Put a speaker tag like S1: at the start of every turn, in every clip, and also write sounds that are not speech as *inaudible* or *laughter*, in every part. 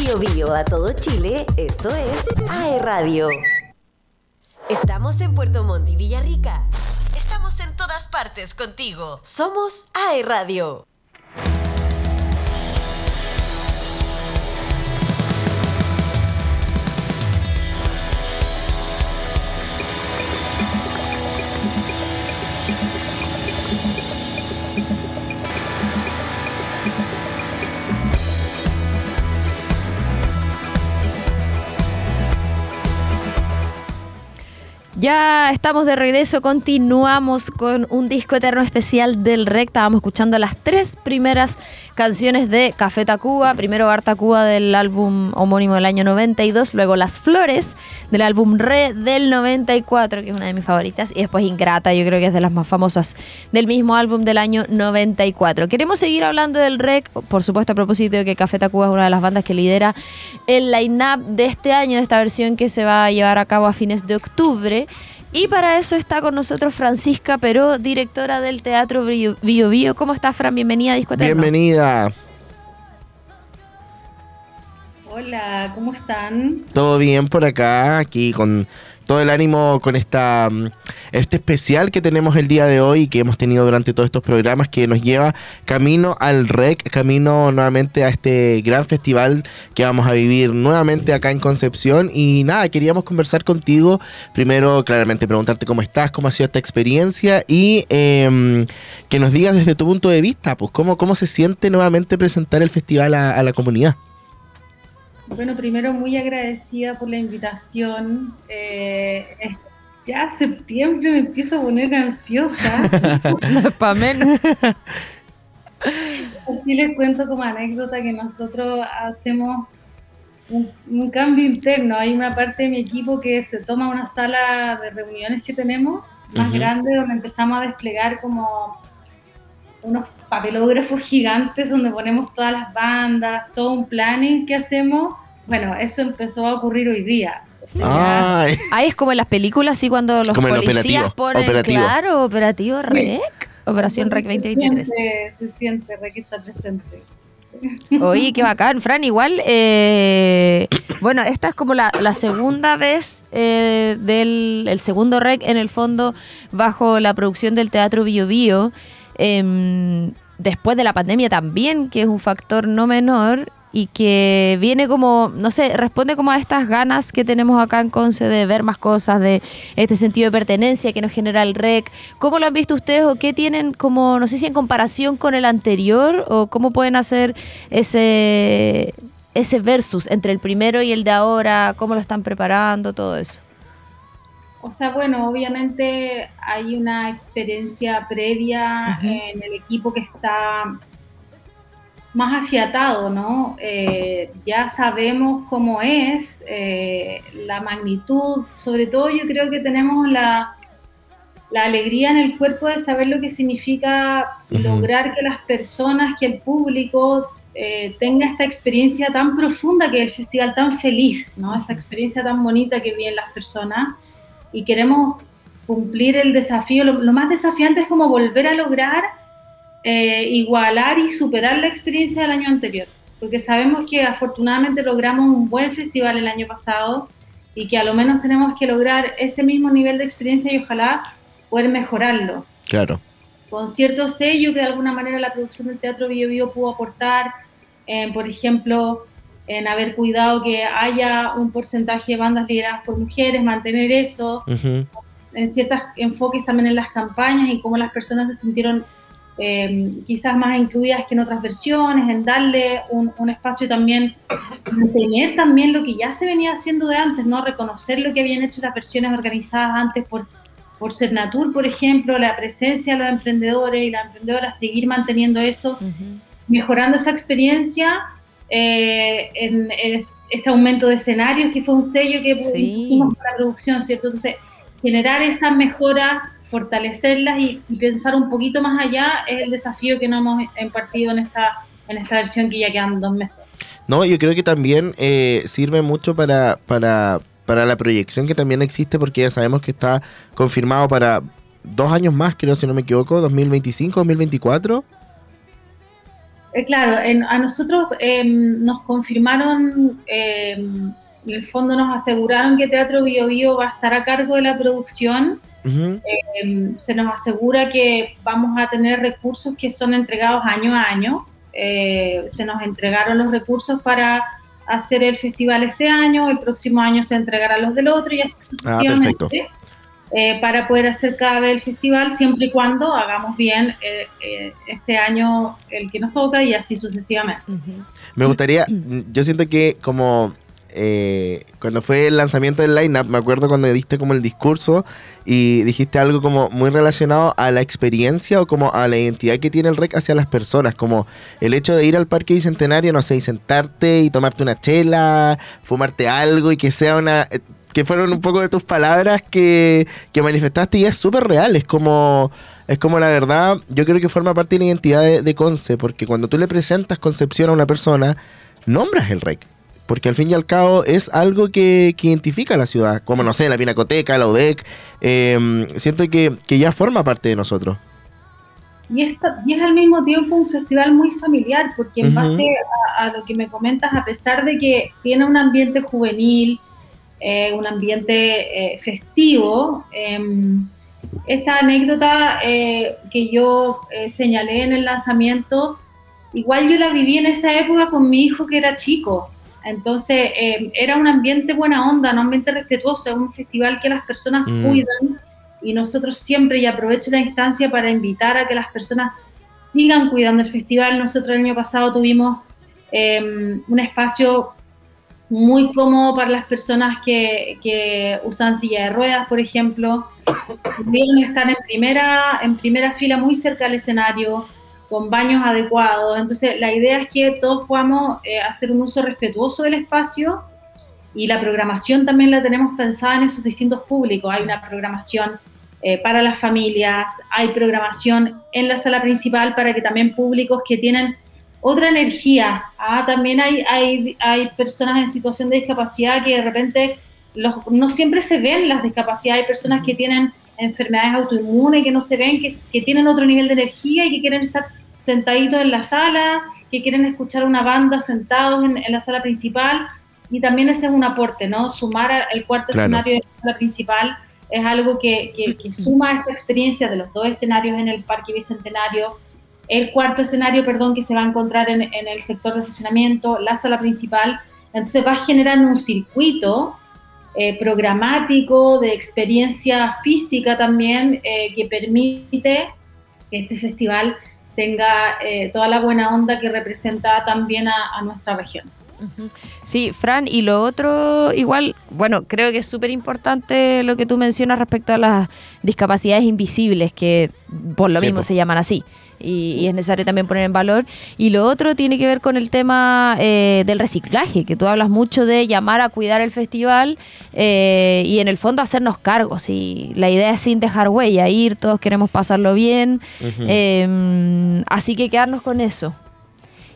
S1: Bio Bio a todo Chile, esto es AE Radio. Estamos en Puerto Montt y Villarrica. Estamos en todas partes contigo. Somos AE Radio.
S2: Ya estamos de regreso, continuamos con un disco eterno especial del REC. Estábamos escuchando las tres primeras canciones de Café Tacuba. Primero Bar Tacuba del álbum homónimo del año 92, luego Las Flores del álbum Re del 94, que es una de mis favoritas, y después Ingrata, yo creo que es de las más famosas del mismo álbum del año 94. Queremos seguir hablando del REC, por supuesto a propósito de que Café Tacuba es una de las bandas que lidera el line-up de este año, de esta versión que se va a llevar a cabo a fines de octubre. Y para eso está con nosotros Francisca Peró, directora del Teatro Bio Bio. ¿Cómo estás, Fran? Bienvenida a Disco
S3: Bienvenida.
S4: Hola, ¿cómo están?
S3: Todo bien por acá, aquí con todo el ánimo con esta mm, este especial que tenemos el día de hoy y que hemos tenido durante todos estos programas que nos lleva camino al REC, camino nuevamente a este gran festival que vamos a vivir nuevamente acá en Concepción y nada, queríamos conversar contigo, primero claramente preguntarte cómo estás, cómo ha sido esta experiencia y em, que nos digas desde tu punto de vista, pues cómo, cómo se siente nuevamente presentar el festival a la comunidad.
S4: Bueno, primero muy agradecida por la invitación. Eh, ya septiembre me empiezo a poner ansiosa.
S2: no para menos.
S4: Así les cuento como anécdota que nosotros hacemos un, cambio interno. Hay una parte de mi equipo que se toma una sala de reuniones que tenemos más grande donde empezamos a desplegar como unos papelógrafos gigantes donde ponemos todas las bandas, todo un planning que hacemos. Bueno, eso empezó a ocurrir hoy día.
S2: ahí es como en las películas, así cuando los policías ponen, claro, operativo REC, Operación REC 2023.
S4: Se siente, se siente REC está presente.
S2: Oye, qué bacán, Fran. Igual, eh, bueno, esta es como la, segunda vez eh, del el segundo REC en el fondo bajo la producción del Teatro Bio Bio. Em, después de la pandemia también, que es un factor no menor y que viene como, no sé, responde como a estas ganas que tenemos acá en Conce de ver más cosas, de este sentido de pertenencia que nos genera el REC. ¿Cómo lo han visto ustedes o qué tienen como, no sé si en comparación con el anterior o cómo pueden hacer ese, ese versus entre el primero y el de ahora, cómo lo están preparando, todo eso?
S4: O sea, bueno, obviamente hay una experiencia previa en el equipo que está más afiatado, ¿no? Eh, ya sabemos cómo es eh, la magnitud, sobre todo yo creo que tenemos la, la, alegría en el cuerpo de saber lo que significa lograr que las personas, que el público eh, tenga esta experiencia tan profunda que es el festival tan feliz, ¿no? Esa experiencia tan bonita que viven las personas y queremos cumplir el desafío. Lo, más desafiante es como volver a lograr eh, igualar y superar la experiencia del año anterior, porque sabemos que afortunadamente logramos un buen festival el año pasado y que a lo menos tenemos que lograr ese mismo nivel de experiencia y ojalá poder mejorarlo.
S3: Claro.
S4: Con cierto sello que de alguna manera la producción del Teatro Bio Bio pudo aportar, por ejemplo, en haber cuidado que haya un porcentaje de bandas lideradas por mujeres, mantener eso, en ciertos enfoques también en las campañas y cómo las personas se sintieron eh, quizás más incluidas que en otras versiones, en darle un, espacio también, tener también lo que ya se venía haciendo de antes, ¿no? Reconocer lo que habían hecho las versiones organizadas antes por, por Cernatur, por ejemplo, la presencia de los emprendedores y las emprendedoras, seguir manteniendo eso, mejorando esa experiencia eh, en, este aumento de escenarios, que fue un sello que hicimos para la producción, ¿cierto? Entonces, generar esa mejora, fortalecerlas y, pensar un poquito más allá es el desafío que nos hemos impartido en esta, en esta versión que ya quedan dos meses.
S3: No, yo creo que también eh, sirve mucho para, para, para la proyección que también existe, porque ya sabemos que está confirmado para dos años más, creo, si no me equivoco, 2025, 2024.
S4: Eh, claro, a nosotros em, nos confirmaron, em, en el fondo nos aseguraron que Teatro Bio Bio va a estar a cargo de la producción. Em, se nos asegura que vamos a tener recursos que son entregados año a año. Eh, se nos entregaron los recursos para hacer el festival este año, el próximo año se entregarán los del otro y así ah, sucesivamente. Eh, para poder hacer cada vez el festival, siempre y cuando hagamos bien eh, eh, este año el que nos toca y así sucesivamente.
S3: Me gustaría, yo siento que como cuando fue el lanzamiento del lineup, me acuerdo cuando diste como el discurso y dijiste algo como muy relacionado a la experiencia o como a la identidad que tiene el REC hacia las personas, como el hecho de ir al Parque Bicentenario, no sé, y sentarte y tomarte una chela, fumarte algo y que sea una que fueron un poco de tus palabras que, manifestaste y es súper real, es como, es como la verdad, yo creo que forma parte de la identidad de, Conce, porque cuando tú le presentas Concepción a una persona, nombras el REC, porque al fin y al cabo es algo que, identifica a la ciudad, como no sé, la Pinacoteca, la UDEC, em, siento que, ya forma parte de nosotros.
S4: Y, esta, y es al mismo tiempo un festival muy familiar, porque en base a, lo que me comentas, a pesar de que tiene un ambiente juvenil, eh, un ambiente eh, festivo. Em, esta anécdota eh, que yo señalé en el lanzamiento, igual yo la viví en esa época con mi hijo que era chico. Entonces em, era un ambiente buena onda, un ambiente respetuoso, es un festival que las personas mm. cuidan y nosotros siempre, y aprovecho la instancia para invitar a que las personas sigan cuidando el festival. Nosotros el año pasado tuvimos em, un espacio muy cómodo para las personas que, que usan silla de ruedas, por ejemplo. *coughs* Pudieron estar en primera, en primera fila muy cerca del escenario, con baños adecuados. Entonces, la idea es que todos podamos eh, hacer un uso respetuoso del espacio y la programación también la tenemos pensada en esos distintos públicos. Hay una programación eh, para las familias, hay programación en la sala principal para que también públicos que tienen otra energía. Ah, también hay, hay, hay personas en situación de discapacidad que de repente los, no siempre se ven las discapacidades. Hay personas que tienen enfermedades autoinmunes que no se ven, que, que tienen otro nivel de energía y que quieren estar sentaditos en la sala, que quieren escuchar una banda sentados en, la sala principal. Y también ese es un aporte, ¿no? Sumar el cuarto escenario de la sala principal es algo que, que, que *clears throat* suma esta experiencia de los dos escenarios en el Parque Bicentenario el cuarto escenario, perdón, que se va a encontrar en, el sector de estacionamiento, la sala principal. Entonces va generando un circuito eh, programático, de experiencia física también, eh, que permite que este festival tenga eh, toda la buena onda que representa también a, nuestra región.
S2: Sí, Fran, y lo otro, igual, bueno, creo que es súper importante lo que tú mencionas respecto a las discapacidades invisibles, que por lo mismo se llaman así y, es necesario también poner en valor. Y lo otro tiene que ver con el tema eh, del reciclaje, que tú hablas mucho de llamar a cuidar el festival eh, y en el fondo hacernos cargos. Y la idea es sin dejar huella, ir, todos queremos pasarlo bien. Em, así que quedarnos con eso.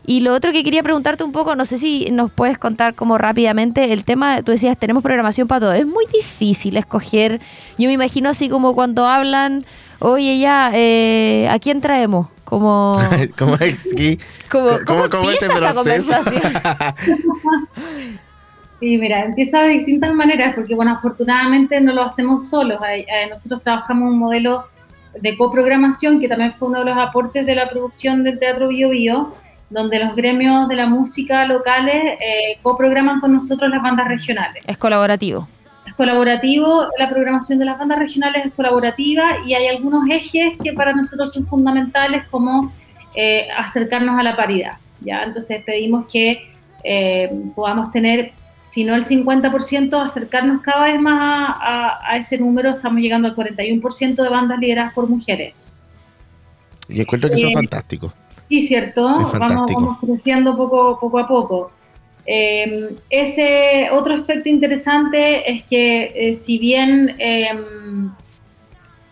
S2: Y lo otro que quería preguntarte un poco, no sé si nos puedes contar como rápidamente el tema, tú decías, tenemos programación para todo. Es muy difícil escoger, yo me imagino así como cuando hablan, oye ya, eh, ¿a quién traemos? *laughs* Como,
S3: como aquí.
S2: Como, ¿Cómo, ¿cómo empieza esa conversación? *laughs*
S4: sí, mira, empieza de distintas maneras, porque bueno, afortunadamente no lo hacemos solos. Nosotros trabajamos un modelo de coprogramación, que también fue uno de los aportes de la producción del Teatro Bio Bio, donde los gremios de la música locales eh, coprograman con nosotros las bandas regionales.
S2: Es colaborativo
S4: colaborativo, la programación de las bandas regionales es colaborativa y hay algunos ejes que para nosotros son fundamentales como eh, acercarnos a la paridad. ¿ya? Entonces pedimos que eh, podamos tener, si no el 50%, acercarnos cada vez más a, ese número. Estamos llegando al 41% de bandas lideradas por mujeres.
S3: Y encuentro que eso es eh, fantástico.
S4: Sí, cierto. Vamos, vamos, creciendo poco, poco a poco. Em, ese otro aspecto interesante es que eh, si bien em,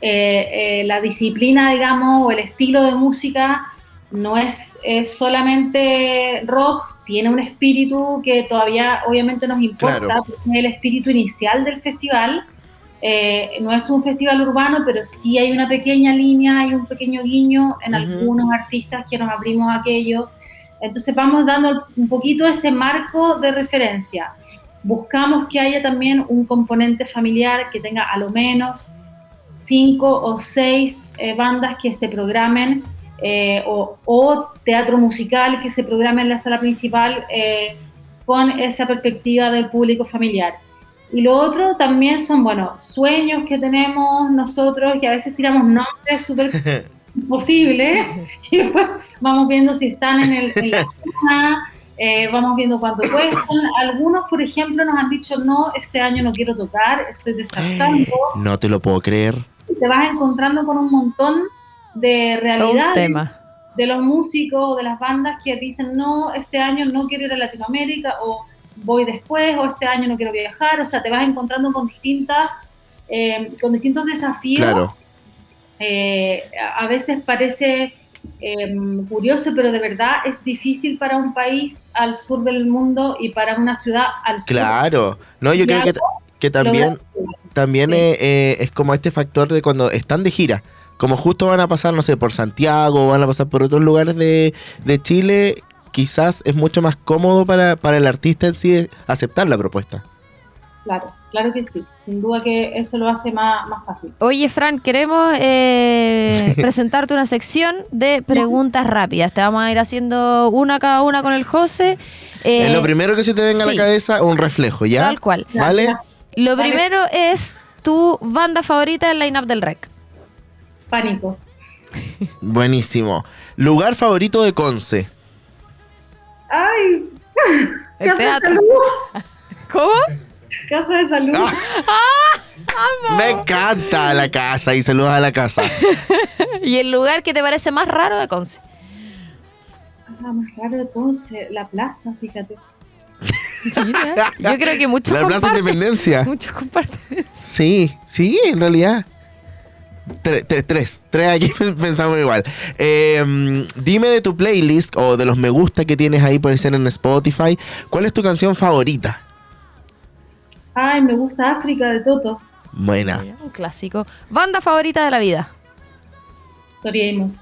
S4: eh, eh, la disciplina, digamos, o el estilo de música no es, solamente rock, tiene un espíritu que todavía obviamente nos importa, es el espíritu inicial del festival. no es un festival urbano, pero sí hay una pequeña línea, hay un pequeño guiño en algunos artistas que nos abrimos aquello Entonces vamos dando un poquito ese marco de referencia. Buscamos que haya también un componente familiar que tenga a lo menos cinco o seis eh, bandas que se programen eh, o, o, teatro musical que se programe en la sala principal eh, con esa perspectiva del público familiar. Y lo otro también son, bueno, sueños que tenemos nosotros, que a veces tiramos nombres *laughs* súper posibles, *laughs* y después vamos viendo si están en, el, en la *laughs* zona, eh, vamos viendo cuánto cuestan. Algunos, por ejemplo, nos han dicho, no, este año no quiero tocar, estoy descansando.
S3: No te lo puedo creer.
S4: Y te vas encontrando con un montón de realidades de los músicos o de las bandas que dicen, no, este año no quiero ir a Latinoamérica o voy después o este año no quiero viajar. O sea, te vas encontrando con distintas, eh, con distintos desafíos.
S3: Claro.
S4: Eh, a veces parece eh, curioso, pero de verdad es difícil para un país al sur del mundo y para una ciudad al sur.
S3: Claro, no, yo creo que, que también, también sí. eh, es como este factor de cuando están de gira. Como justo van a pasar, no sé, por Santiago, van a pasar por otros lugares de, de Chile, quizás es mucho más cómodo para, para el artista en sí aceptar la propuesta.
S4: Claro, claro que sí. Sin duda que eso lo hace más, más fácil.
S2: Oye, Fran, queremos eh, *laughs* presentarte una sección de preguntas rápidas. Te vamos a ir haciendo una cada una con el José.
S3: Eh, lo primero que se te venga sí. a la cabeza, un reflejo, ¿ya?
S2: Tal cual.
S3: ¿Vale?
S2: Lo primero es tu banda favorita del line-up del rec.
S4: Pánico.
S3: Buenísimo. Lugar favorito de Conce.
S4: ¡Ay! *laughs*
S2: El teatro. *laughs* ¿Cómo?
S4: Casa de salud.
S2: ¡Ah!
S3: Me encanta la casa y saludos a la casa. *laughs*
S2: ¿Y el lugar que te parece más raro de Conce?
S4: Ah, más raro de Conce, la plaza, fíjate.
S2: Mira, yo creo que muchos
S3: La Plaza Independencia. *laughs*
S2: Muchos comparten.
S3: Sí, sí, en realidad. Tres, tres, tres, tres aquí *laughs* pensamos igual. Eh, dime de tu playlist o de los me gusta que tienes ahí por ser en Spotify. ¿Cuál es tu canción favorita?
S4: Ay, me gusta África de Toto.
S3: Buena.
S2: Un clásico. Banda favorita de la vida.
S4: Toriemos.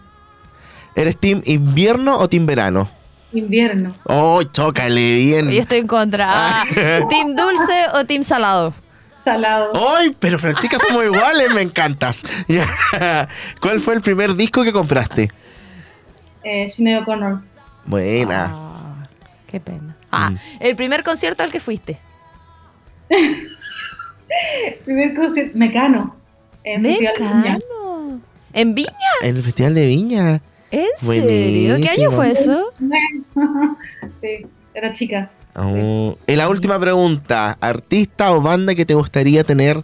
S3: ¿Eres team invierno o team verano?
S4: Invierno.
S3: Oh, chócale bien.
S2: Yo estoy en contra. Ah, *laughs* ¿Team dulce o team salado?
S4: Salado.
S3: ¡Ay! Pero Francisca somos iguales, me encantas. *laughs* ¿Cuál fue el primer disco que compraste?
S4: Eh, Sinead O'Connor.
S3: Buena.
S2: Ah, qué pena. Ah, mm. el primer concierto al que fuiste. *laughs*
S4: primer concierto. Mecano. En
S2: Mecano. ¿En Viña?
S3: En el Festival de Viña.
S2: ¿En serio? ¿Qué año fue eso? *laughs*
S4: sí, era chica.
S3: Oh. Y la última pregunta, ¿artista o banda que te gustaría tener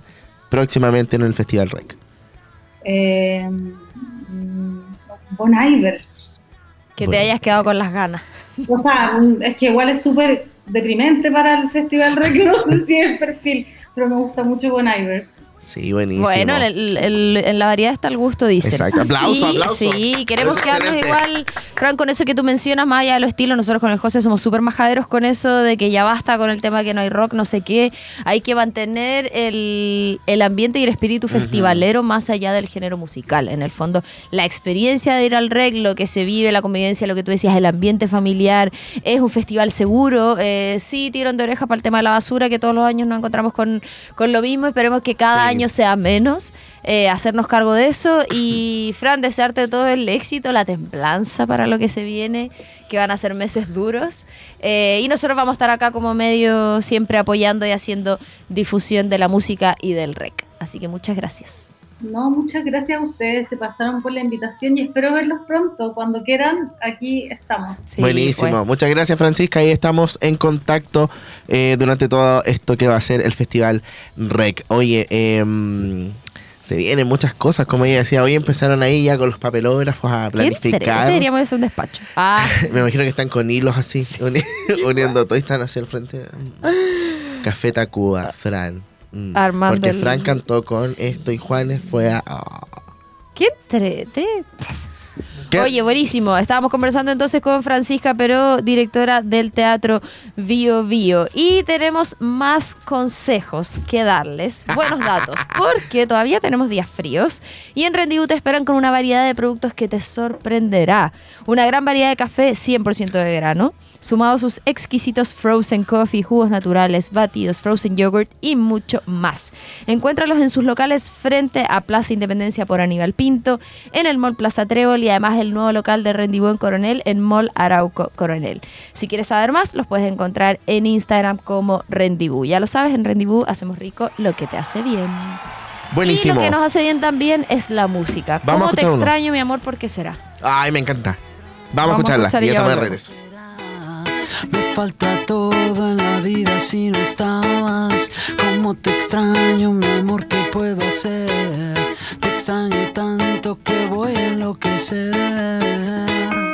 S3: próximamente en el Festival Rec?
S4: Eh, bon Iver.
S2: Que bueno. te hayas quedado con las ganas.
S4: O sea, es que igual es súper deprimente para el Festival Rec, *laughs* no sé si el perfil, pero me gusta mucho Bon Iver.
S3: Sí, buenísimo.
S2: Bueno, el, el, en la variedad está el gusto, dice.
S3: Exacto, aplauso, *laughs*
S2: y,
S3: aplauso.
S2: Sí, queremos quedarnos igual, Fran, con eso que tú mencionas, más allá de los estilos, nosotros con el José somos súper majaderos con eso de que ya basta con el tema que no hay rock, no sé qué. Hay que mantener el, el ambiente y el espíritu festivalero más allá del género musical. En el fondo, la experiencia de ir al rec, lo que se vive, la convivencia, lo que tú decías, el ambiente familiar, es un festival seguro. Eh, sí, tirón de oreja para el tema de la basura, que todos los años nos encontramos con, con lo mismo. Esperemos que cada sí. Año sea menos, eh, hacernos cargo de eso y *clears throat* Fran, desearte todo el éxito, la templanza para lo que se viene, que van a ser meses duros eh, y nosotros vamos a estar acá como medio siempre apoyando y haciendo difusión de la música y del rec. Así que muchas gracias.
S4: No, muchas gracias a ustedes, se pasaron por la invitación y espero verlos pronto. Cuando quieran, aquí estamos.
S3: Sí, Buenísimo, bueno. muchas gracias Francisca. Ahí estamos en contacto eh, durante todo esto que va a ser el Festival REC. Oye, eh, se vienen muchas cosas, como ella decía, hoy empezaron ahí ya con los papelógrafos a planificar.
S2: Deberíamos hacer un despacho. Ah. *laughs*
S3: Me imagino que están con hilos así, sí. uni *laughs* uniendo todo y están hacia el frente. *laughs* Café Tacuba, Fran.
S2: Mm. Armando
S3: Porque Fran cantó con esto y Juanes fue a. Oh.
S2: ¡Qué entrete!
S3: ¿Qué?
S2: Oye, buenísimo. Estábamos conversando entonces con Francisca Peró, directora del Teatro Bio Bio. Y tenemos más consejos que darles, buenos datos, *laughs* porque todavía tenemos días fríos. Y en Rendezvous te esperan con una variedad de productos que te sorprenderá. Una gran variedad de café 100% de grano, sumado a sus exquisitos frozen coffee, jugos naturales, batidos, frozen yogurt y mucho más. Encuéntralos en sus locales frente a Plaza Independencia por Aníbal Pinto, en el Mall Plaza Trébol y además el nuevo local de Rendibú en Coronel en Mall Arauco Coronel. Si quieres saber más, los puedes encontrar en Instagram como Rendibú. Ya lo sabes, en Rendibú hacemos rico lo que te hace bien.
S3: Buenísimo.
S2: Y lo que nos hace bien también es la música.
S3: Vamos a
S2: ¿Cómo te
S3: uno.
S2: extraño, mi amor? ¿Por qué será?
S3: Ay, me encanta. Vamos,
S2: Vamos
S3: a
S2: a
S3: escucharla.
S2: escuchar
S3: y
S2: y
S3: ya
S2: ya
S3: estamos de
S2: volvemos.
S3: regreso.
S5: Me falta todo en la vida si no estabas. Cómo te extraño, mi amor, ¿qué puedo hacer? Te extraño tanto que voy a enloquecer.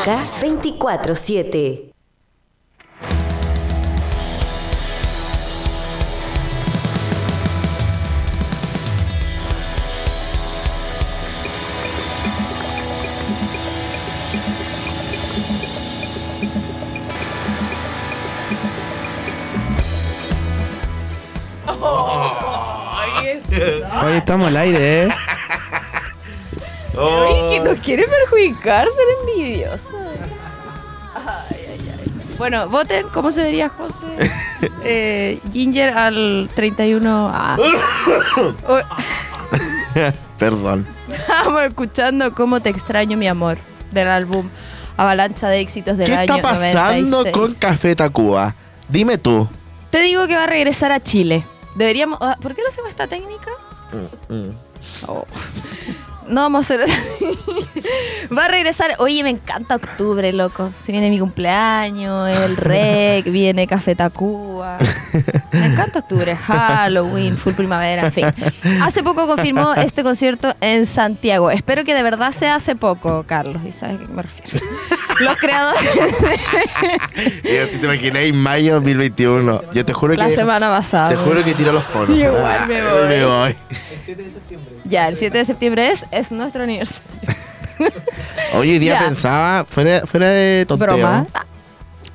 S1: Música 24-7.
S6: Hoy estamos al aire, ¿eh?
S2: Nos quiere perjudicar ser envidioso. Bueno, voten cómo se vería José *laughs* eh, Ginger al 31. Ah. Oh,
S3: Perdón.
S2: Estamos escuchando Cómo te extraño, mi amor, del álbum Avalancha de éxitos del
S3: ¿Qué
S2: año
S3: está pasando
S2: 96.
S3: con Café Tacuba? Dime tú.
S2: Te digo que va a regresar a Chile. Deberíamos. ah, ¿Por qué no hacemos esta técnica?
S3: Mm, mm.
S2: Oh. No vamos a. *laughs* Va a regresar. Oye, me encanta octubre, loco. Se viene mi cumpleaños, el rec, *laughs* viene Café Tacuba. Me encanta octubre, Halloween, full primavera, en fin. Hace poco confirmó este concierto en Santiago. Espero que de verdad sea hace poco, Carlos. ¿Y sabes a qué me refiero? Los creadores
S3: Y así te imagináis mayo 2021. Yo te juro
S2: la
S3: que.
S2: semana pasada.
S3: Te juro que tiro los fonos.
S2: Igual me voy.
S3: me voy.
S2: Ya, el 7 de septiembre es, es nuestro aniversario.
S3: Hoy día
S2: Ya.
S3: pensaba, fuera, fuera de tonteo,
S2: Broma.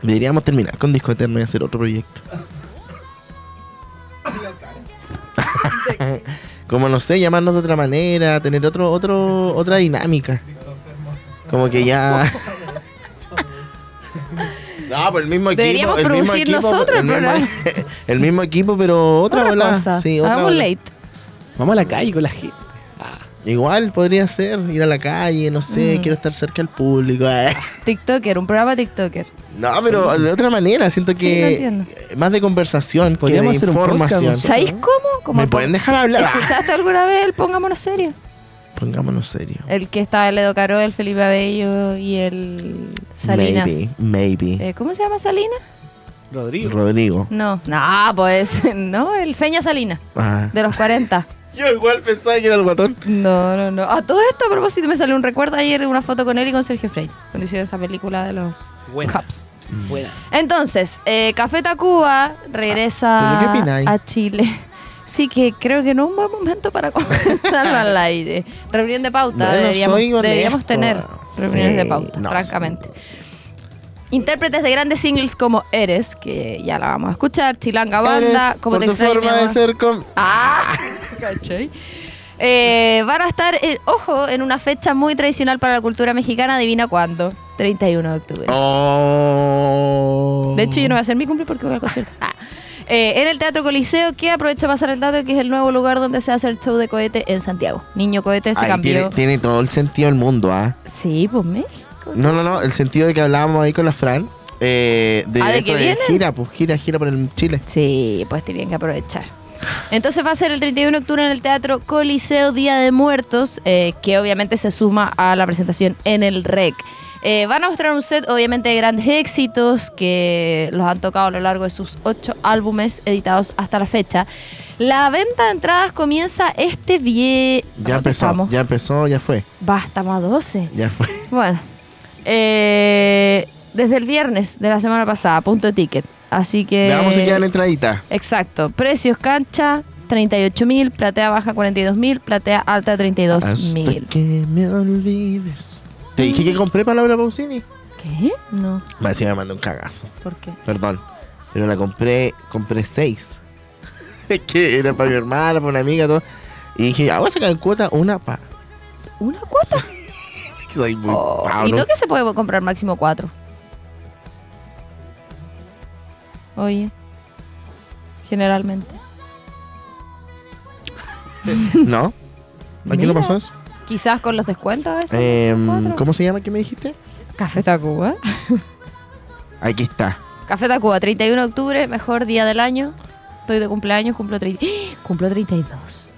S3: deberíamos terminar con Disco Eterno y hacer otro proyecto. *laughs* Como no sé, llamarnos de otra manera, tener otro, otro, otra dinámica. Como que ya. *laughs* No, pues el mismo equipo.
S2: Deberíamos
S3: el mismo
S2: producir
S3: equipo,
S2: nosotros el
S3: mismo,
S2: programa. *laughs*
S3: el mismo equipo, pero otra,
S2: Otra
S3: bola.
S2: cosa.
S3: Sí, otra
S2: Hagamos
S3: bola.
S2: late.
S6: Vamos a la calle con la gente.
S3: Igual podría ser ir a la calle, no sé,
S2: Mm.
S3: quiero estar cerca del público. eh. *laughs*
S2: TikToker, un programa TikToker.
S3: No, pero de otra manera, siento
S2: Sí,
S3: que
S2: entiendo.
S3: más de conversación, que de
S6: Podríamos hacer un podcast
S3: información.
S2: ¿Sabéis cómo? Como
S3: ¿Me pueden dejar hablar?
S2: ¿Escuchaste alguna vez el Pongámonos Serio?
S3: Pongámonos serio.
S2: El que estaba el Edo Caro, el Felipe Abello y el Salinas.
S3: Maybe, maybe.
S2: Eh, ¿Cómo se llama Salinas?
S6: Rodrigo.
S3: Rodrigo.
S2: No, no, pues, *laughs* no, el Feña Salinas,
S3: Ah.
S2: de los 40. *laughs*
S3: Yo igual pensaba que era el guatón.
S2: No, no, no. A todo esto, a propósito, me salió un recuerdo ayer, una foto con él y con Sergio Frey, cuando hicieron esa película de los
S6: Buena.
S2: Cups.
S6: Buena.
S2: Entonces, eh, Café Tacuba regresa
S3: ¿Pero qué opináis?
S2: a Chile. Sí, que creo que no es un buen momento para comentarlo *laughs* al aire. Reunión de pauta,
S3: Bueno,
S2: deberíamos, deberíamos tener reuniones
S3: Sí,
S2: de pauta,
S3: no,
S2: francamente. Intérpretes de grandes singles como Eres, que ya la vamos a escuchar, Chilanga Banda, como te
S3: tu
S2: extraño,
S3: forma de ser con...
S2: ¡Ah! *laughs* ¿Cachai? Eh, van a estar, eh, ojo, en una fecha muy tradicional para la cultura mexicana, adivina cuándo, 31 de octubre.
S3: Oh.
S2: De hecho, yo no voy a hacer mi cumple porque voy al concierto. Ah. Eh, en el Teatro Coliseo, que aprovecho a pasar el dato, que es el nuevo lugar donde se hace el show de cohete en Santiago. Niño Cohete se
S3: Ay,
S2: cambió.
S3: tiene, tiene todo el sentido del mundo, ¿ah?
S2: Sí, pues México.
S3: No, no, no, el sentido de que hablábamos ahí con la Fran. Eh, de,
S2: Ah, ¿de que
S3: gira, pues gira, gira por el Chile.
S2: Sí, pues tenían que aprovechar. Entonces va a ser el 31 de octubre en el Teatro Coliseo Día de Muertos, eh, que obviamente se suma a la presentación en el REC. Eh, van a mostrar un set, obviamente, de grandes éxitos que los han tocado a lo largo de sus ocho álbumes editados hasta la fecha. La venta de entradas comienza este viernes.
S3: Ya empezó, ya empezó, ya fue.
S2: Basta, más 12.
S3: Ya fue. *laughs*
S2: Bueno, eh, desde el viernes de la semana pasada, punto ticket. Así que.
S3: Veamos si quedan entraditas.
S2: Exacto. Precios cancha 38 mil, platea baja 42 mil, platea alta 32
S3: Hasta
S2: mil.
S3: que me olvides. Te dije que compré palabra Pausini.
S2: ¿Qué? No.
S3: Me decía me mandó un cagazo.
S2: ¿Por qué?
S3: Perdón. Pero la compré, compré seis. *laughs* Es que era para mi hermana, para una amiga, todo. Y dije, ah, voy a sacar en cuota una pa.
S2: ¿Una cuota? *laughs*
S3: Soy muy
S2: Oh,
S3: pavo,
S2: y
S3: ¿no?
S2: no que se puede comprar máximo cuatro. Oye. Generalmente. *laughs*
S3: ¿No? ¿A quién
S2: Mira.
S3: le pasó eso?
S2: Quizás con los descuentos a veces.
S3: Em,
S2: máximo cuatro.
S3: ¿Cómo se llama que me dijiste?
S2: Café Tacuba.
S3: Aquí está.
S2: Café Tacuba, 31 de octubre, mejor día del año. Estoy de cumpleaños, cumplo, ¡Ah! cumplo 32.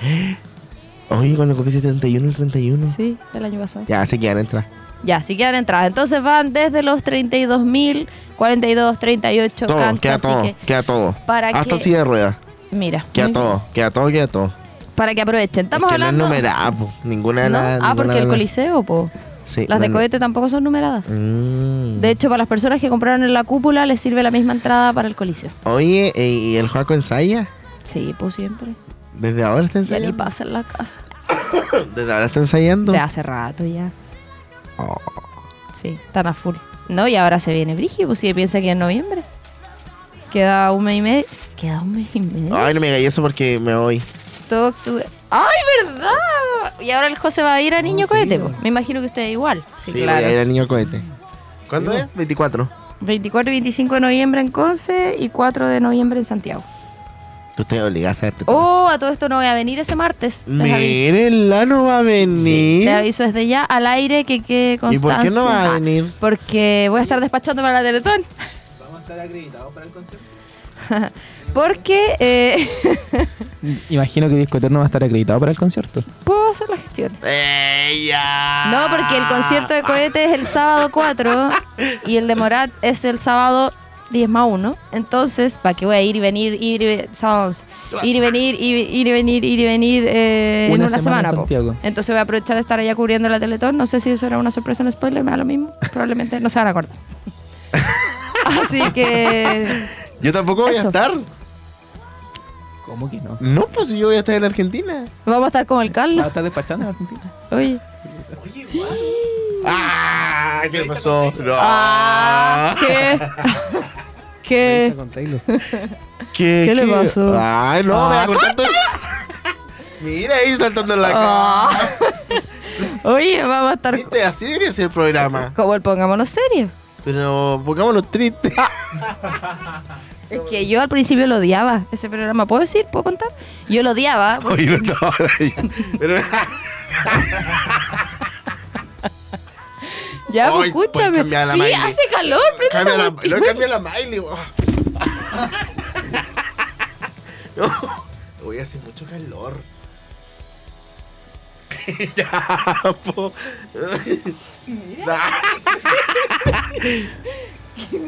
S2: *gasps*
S3: Oye, cuando cumpliste 31, el 31.
S2: Sí, del año pasado.
S3: Ya, se quedan entrar.
S2: Ya, si quedan entradas. Entonces van desde los 32 mil, 42, 38
S3: Todo, queda todo,
S2: que,
S3: queda todo.
S2: para
S3: Hasta
S2: que-
S3: silla de ruedas.
S2: mira.
S3: Queda todo, queda todo, queda todo.
S2: Para que aprovechen. Estamos
S3: es que
S2: hablando.
S3: no es numerada, po. Ninguna de
S2: ¿No?
S3: las.
S2: Ah, porque el coliseo, po.
S3: Sí,
S2: Las de
S3: no,
S2: cohete tampoco son numeradas.
S3: Mm.
S2: De hecho, para las personas que compraron en la cúpula, les sirve la misma entrada para el coliseo.
S3: Oye, ¿y el Juaco ensaya?
S2: Sí, pues siempre.
S3: ¿Desde ahora está
S2: Ya ni
S3: ensayando?
S2: pasa en la casa. *coughs*
S3: ¿Desde ahora está ensayando?
S2: De hace rato ya.
S3: Oh.
S2: Sí, están a full. No, y ahora se viene Brigio, pues si piensa que en noviembre. Queda un mes y medio. Queda un mes y medio.
S3: Ay, no me hagáis eso porque me voy.
S2: Todo octubre. ¡Ay, verdad! Y ahora el José va a ir a Niño Cohete. Me imagino que usted igual. Sí,
S3: Sí,
S2: claro.
S3: voy a ir al niño cohete. ¿Cuándo es? 24.
S2: 24 y 25 de noviembre en Conce y 4 de noviembre en Santiago.
S3: Tú te obligas a verte todo
S2: Oh, a todo esto no voy a venir ese martes.
S3: eso.
S2: les aviso.
S3: Miren, la no va a venir.
S2: Sí, te aviso desde ya al aire que quede
S3: ¿Y
S2: constancia.
S3: por qué no va a
S2: Ah,
S3: venir?
S2: Porque voy a estar despachando para la Teletón.
S6: ¿Vamos a estar acreditados para el concierto? *laughs*
S2: Porque eh, *laughs*
S6: Imagino que Disco Eterno va a estar acreditado para el concierto.
S2: puedo hacer la gestión.
S3: ¡Ella!
S2: No, porque el concierto de cohete es el sábado 4 y el de Morat es el sábado 10 más 1. Entonces, ¿para qué voy a ir y venir, ir y venir, sábado 11, ir y venir, ir, ir y venir, ir y venir eh, en
S6: Una semana en.
S2: Entonces voy a aprovechar de estar allá cubriendo la Teletón. No sé si eso era una sorpresa en spoiler, me da lo mismo. Probablemente no se van a acordar. *laughs* Así que...
S3: Yo tampoco voy
S2: Eso.
S3: a estar.
S6: ¿Cómo que no?
S3: No, pues yo voy a estar en Argentina.
S2: Vamos a estar como el
S6: ¿Va a
S2: Carlos.
S6: estar despachando en Argentina?
S2: Oye.
S3: ¡Ah! ¿Qué le pasó? No.
S2: Ah, ¿Qué? *laughs* ¿Qué?
S6: Con. *laughs*
S3: ¿Qué,
S2: ¿Qué le pasó?
S3: Ay, no, me va a
S2: Ah,
S3: cortar todo. Mira ahí saltando en la cara.
S2: Ah. *laughs* Oye, vamos a estar
S3: ¿Viste? Así debería ser el programa.
S2: como el pongámonos serio.
S3: Pero pongámoslo triste.
S2: Es que yo al principio lo odiaba, ese programa. ¿Puedo decir? ¿Puedo contar? Yo lo odiaba. porque- *laughs*
S3: Oye, no. Pero. *laughs*
S2: Ya, pues,
S3: Ay, puedes
S2: escúchame. Sí,
S3: Miley.
S2: hace calor.
S3: Cambia la, no cambia la Miley. hoy *laughs* hace mucho calor. ya, po.
S2: Ay,
S3: El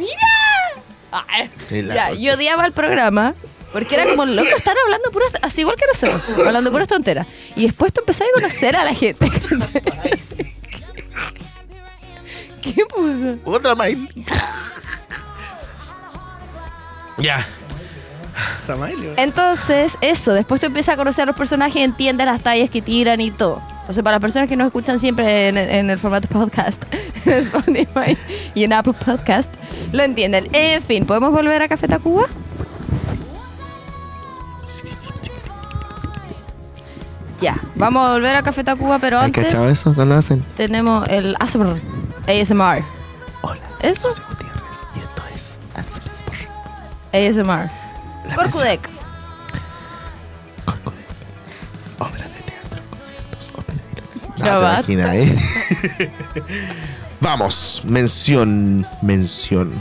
S2: Ya, yo odiaba el programa. Porque era como loco, están hablando puras, así igual que nosotros, hablando puras tonteras. Y después tú empezás a conocer a la gente. *laughs* ¿Qué puso?
S3: Otra Miley. ya.
S6: Samailio.
S2: Entonces, eso, después tú empiezas a conocer a los personajes, entiendes las tallas que tiran y todo. Entonces, para las personas que nos escuchan siempre en, en el formato podcast, *laughs* en Spotify y en Apple Podcast, lo entienden. En fin, ¿podemos volver a Café Tacuba? Ya, vamos a volver a Café Tacuba, pero
S3: ¿Has
S2: antes
S3: cachado eso cuando hacen?
S2: tenemos el ASMR. ASMR.
S3: Hola,
S2: ¿Eso?
S3: Gutiérrez. Y esto es.
S2: ASMR. Corcudec.
S3: Corcudec.
S2: Ya
S3: No, te
S2: basta.
S3: imaginas, ¿eh? *laughs* Vamos, mención, mención.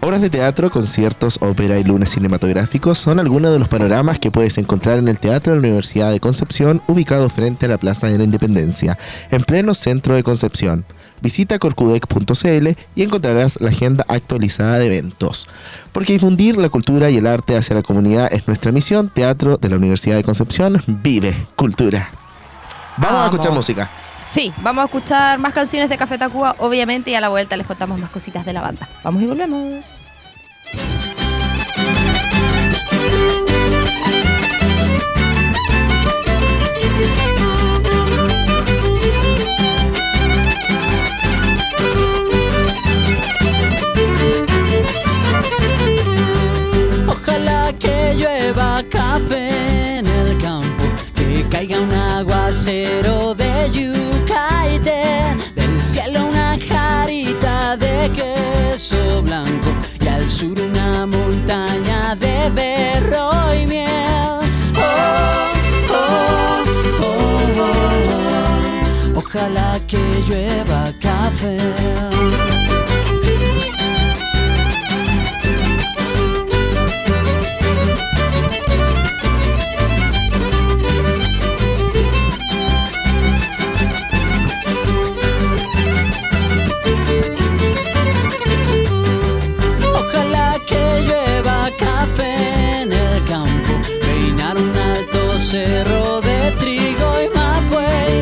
S3: Obras de teatro, conciertos, ópera y lunes cinematográficos son algunos de los panoramas que puedes encontrar en el Teatro de la Universidad de Concepción, ubicado frente a la Plaza de la Independencia, en pleno centro de Concepción. Visita corcudec.cl y encontrarás la agenda actualizada de eventos. Porque difundir la cultura y el arte hacia la comunidad es nuestra misión. Teatro de la Universidad de Concepción vive cultura. Vamos, a escuchar música.
S2: Sí, vamos a escuchar más canciones de Café Tacuba, obviamente, y a la vuelta les contamos más cositas de la banda. Vamos y volvemos.
S5: Caiga un aguacero de yuca y té, del cielo una jarita de queso blanco y al sur una montaña de berro y miel. Oh, oh, oh, oh. Ojalá que llueva café. Cerro de trigo y mapuey,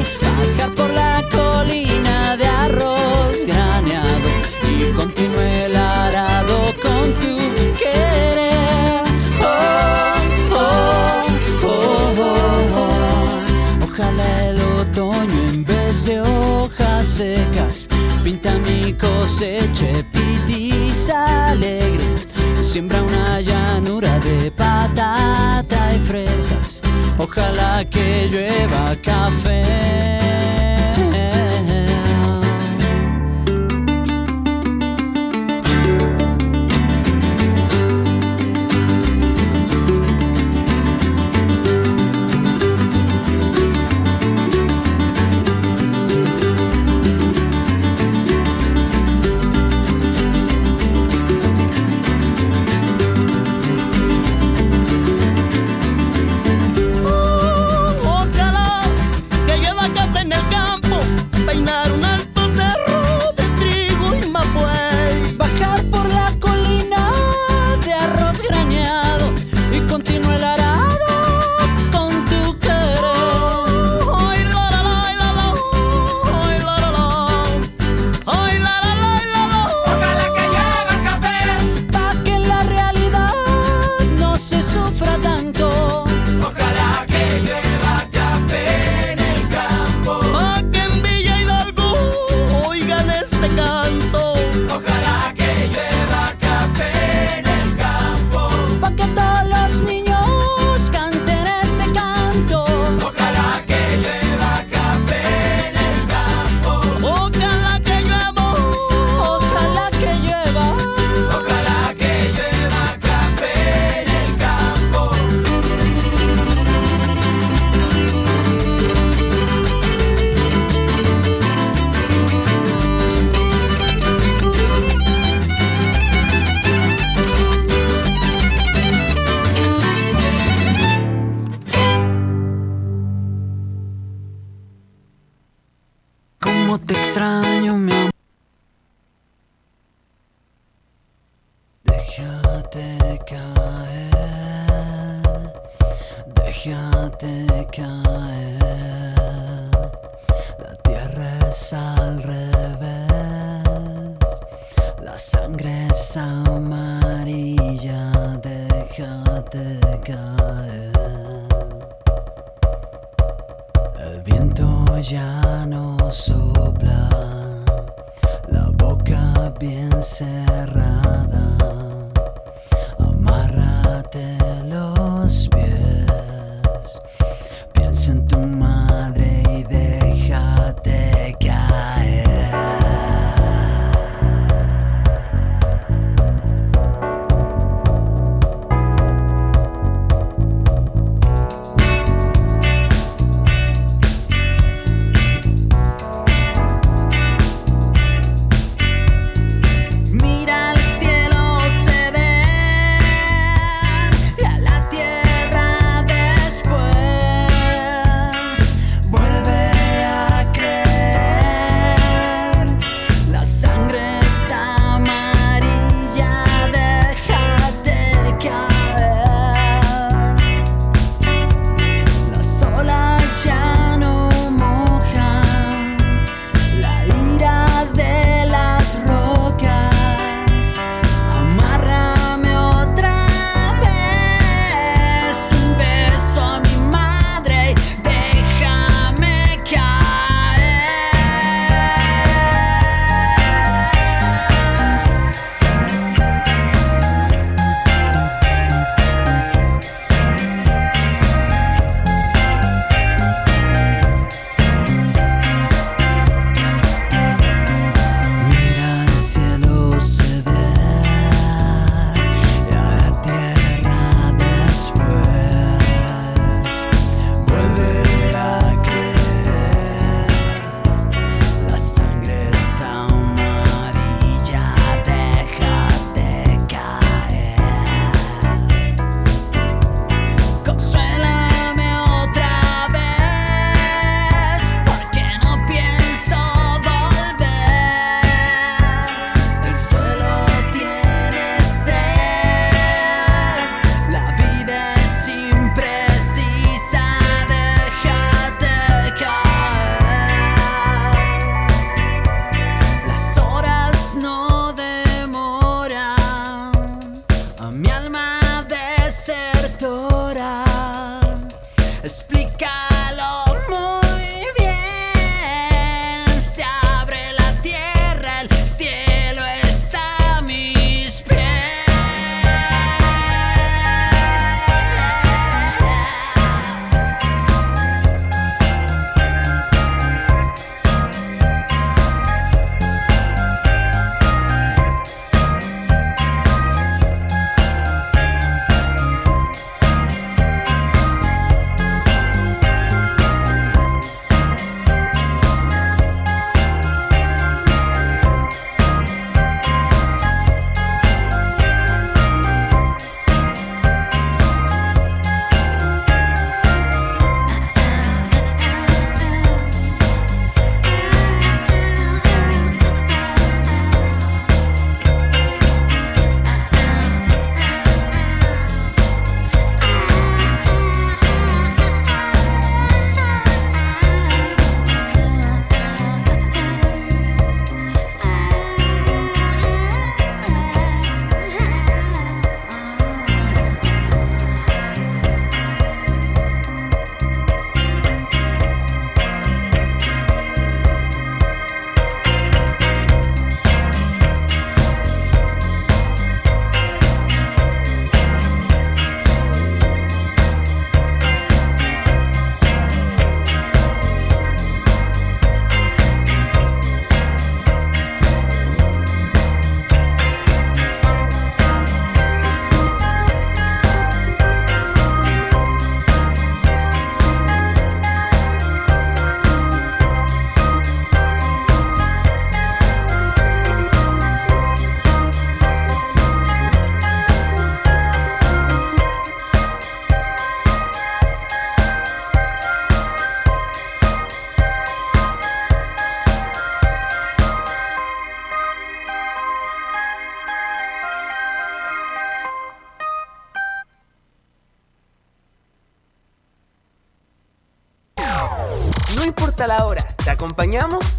S5: bajar por la colina de arroz graneado y continúe el arado con tu querer. Oh, oh, oh, oh, oh. Ojalá el otoño en vez de hojas secas pinta mi cosecha pitiza alegre. Siembra una llanura de patata y fresas. Ojalá que llueva café.